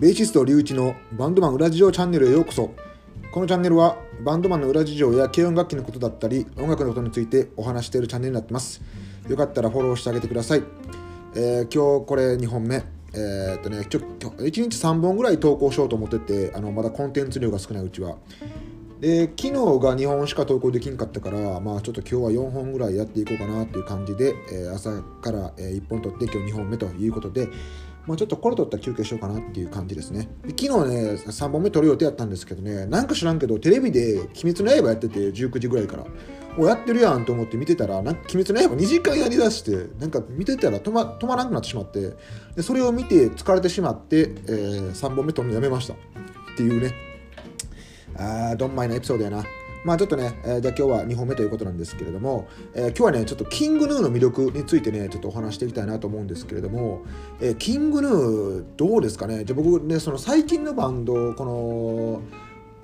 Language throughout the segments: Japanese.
ベーシスト龍一のバンドマン裏事情チャンネルへようこそ。このチャンネルはバンドマンの裏事情や軽音楽器のことだったり音楽のことについてお話しているチャンネルになってます。よかったらフォローしてあげてください、えー、今日これ2本目。えー、っとねちょ1日3本ぐらい投稿しようと思っててあのまだコンテンツ量が少ないうちは。で昨日が2本しか投稿できんかったからまあちょっと今日は4本ぐらいやっていこうかなっていう感じで、えー、朝から1本撮って今日2本目ということでまあ、ちょっとこれ取ったら休憩しようかなっていう感じですね。昨日ね、3本目撮る予定やったんですけどね、なんか知らんけど、テレビで鬼滅の刃やってて、19時ぐらいから。もうやってるやんと思って見てたら、なんか鬼滅の刃2時間やりだして、なんか見てたら止ま止まらなくなってしまって、でそれを見て疲れてしまって、えー、3本目撮るのやめました。っていうね、あー、どんまいなエピソードやな。まあちょっとね、えー、じゃあ今日は2本目ということなんですけれども、えー、今日はね、ちょっとキングヌーの魅力についてね、ちょっとお話していきたいなと思うんですけれども、えー、キングヌーどうですかね？じゃあ僕ね、その最近のバンド、この、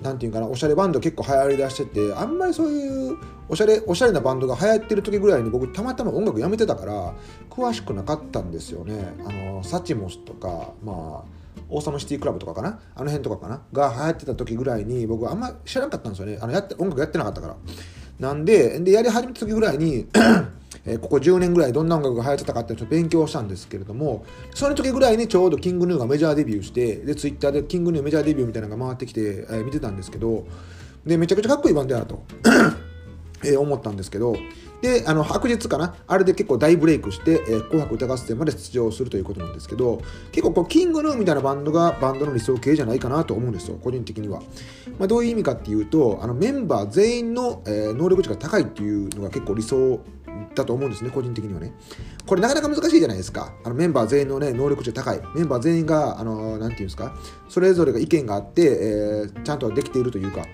なんていうかな、おしゃれバンド結構流行りだしてて、あんまりそういうおしゃれ、おしゃれなバンドが流行ってる時ぐらいに僕たまたま音楽やめてたから、詳しくなかったんですよね。あの、サチモスとか、まあ、オーサムシティクラブとかかな？あの辺とかかな？が流行ってた時ぐらいに僕あんま知らなかったんですよね。あのやって音楽やってなかったから。なんででやり始めた時ぐらいにえここ10年ぐらいどんな音楽が流行ってたかってちょっと勉強したんですけれどもその時ぐらいにちょうどキングヌーがメジャーデビューしてでツイッターでキングヌーメジャーデビューみたいなのが回ってきて、え、見てたんですけどでめちゃくちゃかっこいいバンドやなとえ、思ったんですけどで、あの、白日かな？あれで結構大ブレイクして、えー、紅白歌合戦まで出場するということなんですけど、結構こう、キングヌーみたいなバンドがバンドの理想系じゃないかなと思うんですよ、個人的には。まあ、どういう意味かっていうと、あの、メンバー全員の、えー、能力値が高いっていうのが結構理想だと思うんですね、個人的にはね。これなかなか難しいじゃないですか。あのメンバー全員のね、能力値が高い。メンバー全員が、あの、なんていうんですか、それぞれが意見があって、えー、ちゃんとできているというか、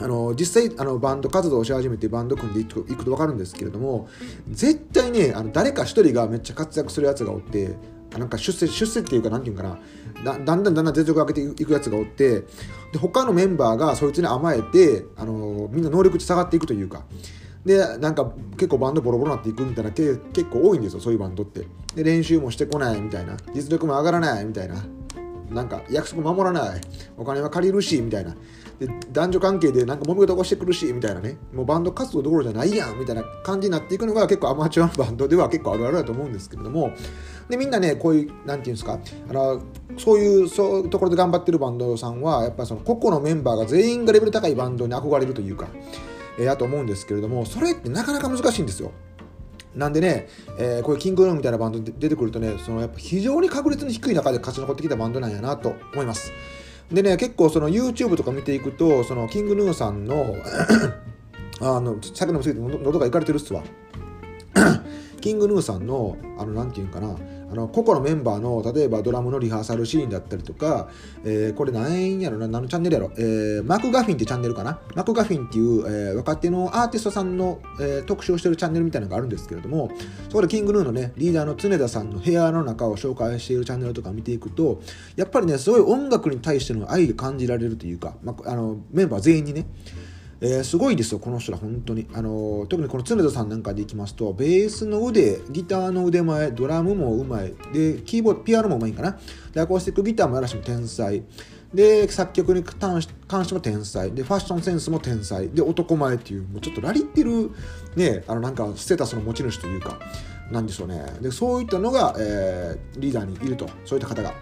あの実際あのバンド活動をし始めてバンド組んでいくと分かるんですけれども絶対ねあの誰か一人がめっちゃ活躍するやつがおってなんか出世出世っていうか何て言うかなだんだんだんだん全力を上げていくやつがおってで他のメンバーがそいつに甘えてあのみんな能力値下がっていくというかでなんか結構バンドボロボロになっていくみたいなけ結構多いんですよそういうバンドって。で練習もしてこないみたいな実力も上がらないみたいな。なんか約束守らない。お金は借りるしみたいな。で男女関係でなんか揉め事起こしてくるしみたいなね。もうバンド活動どころじゃないやんみたいな感じになっていくのが結構アマチュアのバンドでは結構あるあるだと思うんですけれども。でみんなねこういうなんていうんですか。あのそういうそういうところで頑張ってるバンドさんはやっぱその個々のメンバーが全員がレベル高いバンドに憧れるというかえー、だと思うんですけれどもそれってなかなか難しいんですよ。なんでね、えー、こういうキングルームみたいなバンドで出てくるとね、そのやっぱ非常に確率の低い中で勝ち残ってきたバンドなんやなと思います。でね、結構その YouTube とか見ていくと、そのキングヌーさんの あの、さっきのも過ぎて喉がいかれてるっすわ。キングヌーさんの、あの、なんていうんかな、あの個々のメンバーの例えばドラムのリハーサルシーンだったりとか、えー、これ何やろな何のチャンネルやろ、えー、マクガフィンってチャンネルかな？マクガフィンっていう、えー、若手のアーティストさんの、えー、特集をしてるチャンネルみたいなのがあるんですけれどもそこでキングヌーのねリーダーの常田さんの部屋の中を紹介しているチャンネルとか見ていくとやっぱりねすごい音楽に対しての愛が感じられるというか、まあ、あのメンバー全員にねえー、すごいですよ、この人ら、本当に。あのー、特にこの常田さんなんかでいきますと、ベースの腕、ギターの腕前、ドラムもうまい、で、キーボード、ピアノもうまいんかな。で、アコースティックギターもやらしも天才。で、作曲に関しても天才。で、ファッションセンスも天才。で、男前っていう、もうちょっとラリってる、ね、あの、なんか、ステータスの持ち主というか、なんでしょうね。で、そういったのが、えー、リーダーにいると。そういった方が。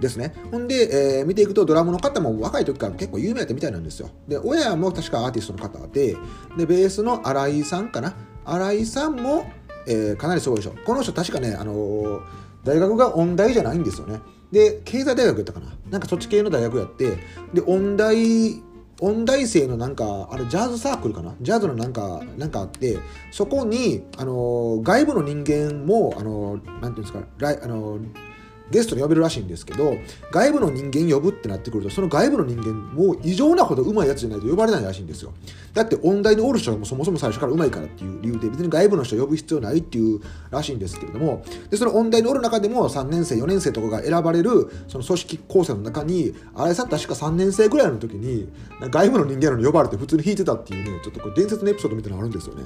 ですね。ほんで、えー、見ていくとドラムの方も若い時から結構有名だったみたいなんですよ。で、親も確かアーティストの方で、で、ベースの新井さんかな。新井さんも、えー、かなりすごいでしょ。この人確かね、あのー、大学が音大じゃないんですよね。で、経済大学やったかな。なんかそっち系の大学やって、で、音大、音大生のなんか、あれ、ジャズサークルかなジャズのなんか、なんかあって、そこに、あの外部の人間も、あのなんていうんですか、あのゲストに呼べるらしいんですけど外部の人間呼ぶってなってくるとその外部の人間も異常なほど上手いやつじゃないと呼ばれないらしいんですよ。だって音大におる人はもそもそも最初から上手いからっていう理由で別に外部の人呼ぶ必要ないっていうらしいんですけれどもでその音大におる中でも3年生4年生とかが選ばれるその組織構成の中に新井さ確か3年生ぐらいの時に外部の人間のに呼ばれて普通に弾いてたっていうねちょっとこれ伝説のエピソードみたいなのあるんですよね。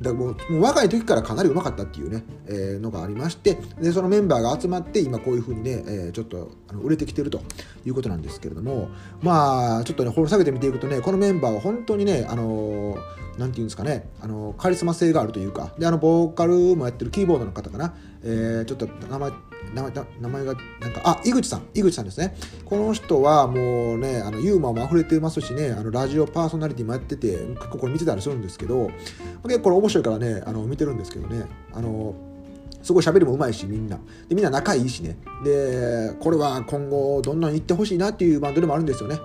だからもうもう若い時からかなりうまかったっていうね、えーのがありましてでそのメンバーが集まって今こういうふうにね、えーちょっとあの売れてきてるということなんですけれどもまあちょっとね掘り下げてみていくとねこのメンバーは本当にねあのーなんていうんですかねあのカリスマ性があるというかであのボーカルもやってるキーボードの方かな、えーちょっと名前名前名前がなんかあ井口さん井口さんですね。この人はもうねあのユーモアも溢れてますしねあのラジオパーソナリティもやってて結構これ見てたりするんですけど結構面白いからねあの見てるんですけどねあのすごい喋りもうまいしみんな。でみんな仲いいしね。でこれは今後どんどん行ってほしいなっていうバンドでもあるんですよね。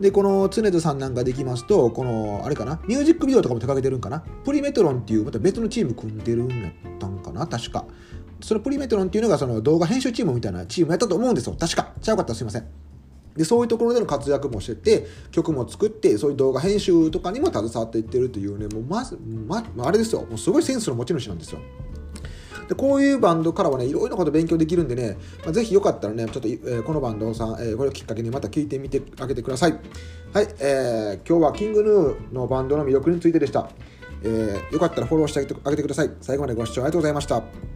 でこの常津さんなんかできますとこのあれかなミュージックビデオとかも手掛けてるんかな？プリメトロンっていうまた別のチーム組んでるんやったんかな？確か。そのプリメトロンっていうのがその動画編集チームみたいなチームやったと思うんですよ。確か。ちゃうかったらすいません。でそういうところでの活躍もしてて曲も作ってそういう動画編集とかにも携わっていってるというねもうま、ま、あれですよ。もうすごいセンスの持ち主なんですよ。でこういうバンドからはねいろいろなこと勉強できるんでね、まあ、ぜひよかったらねちょっと、えーこのバンドさん、えーこれをきっかけにまた聞いてみてあげてください。はい、えー今日はキングヌーのバンドの魅力についてでした、えーよかったらフォローしてあげてあげてください。最後までご視聴ありがとうございました。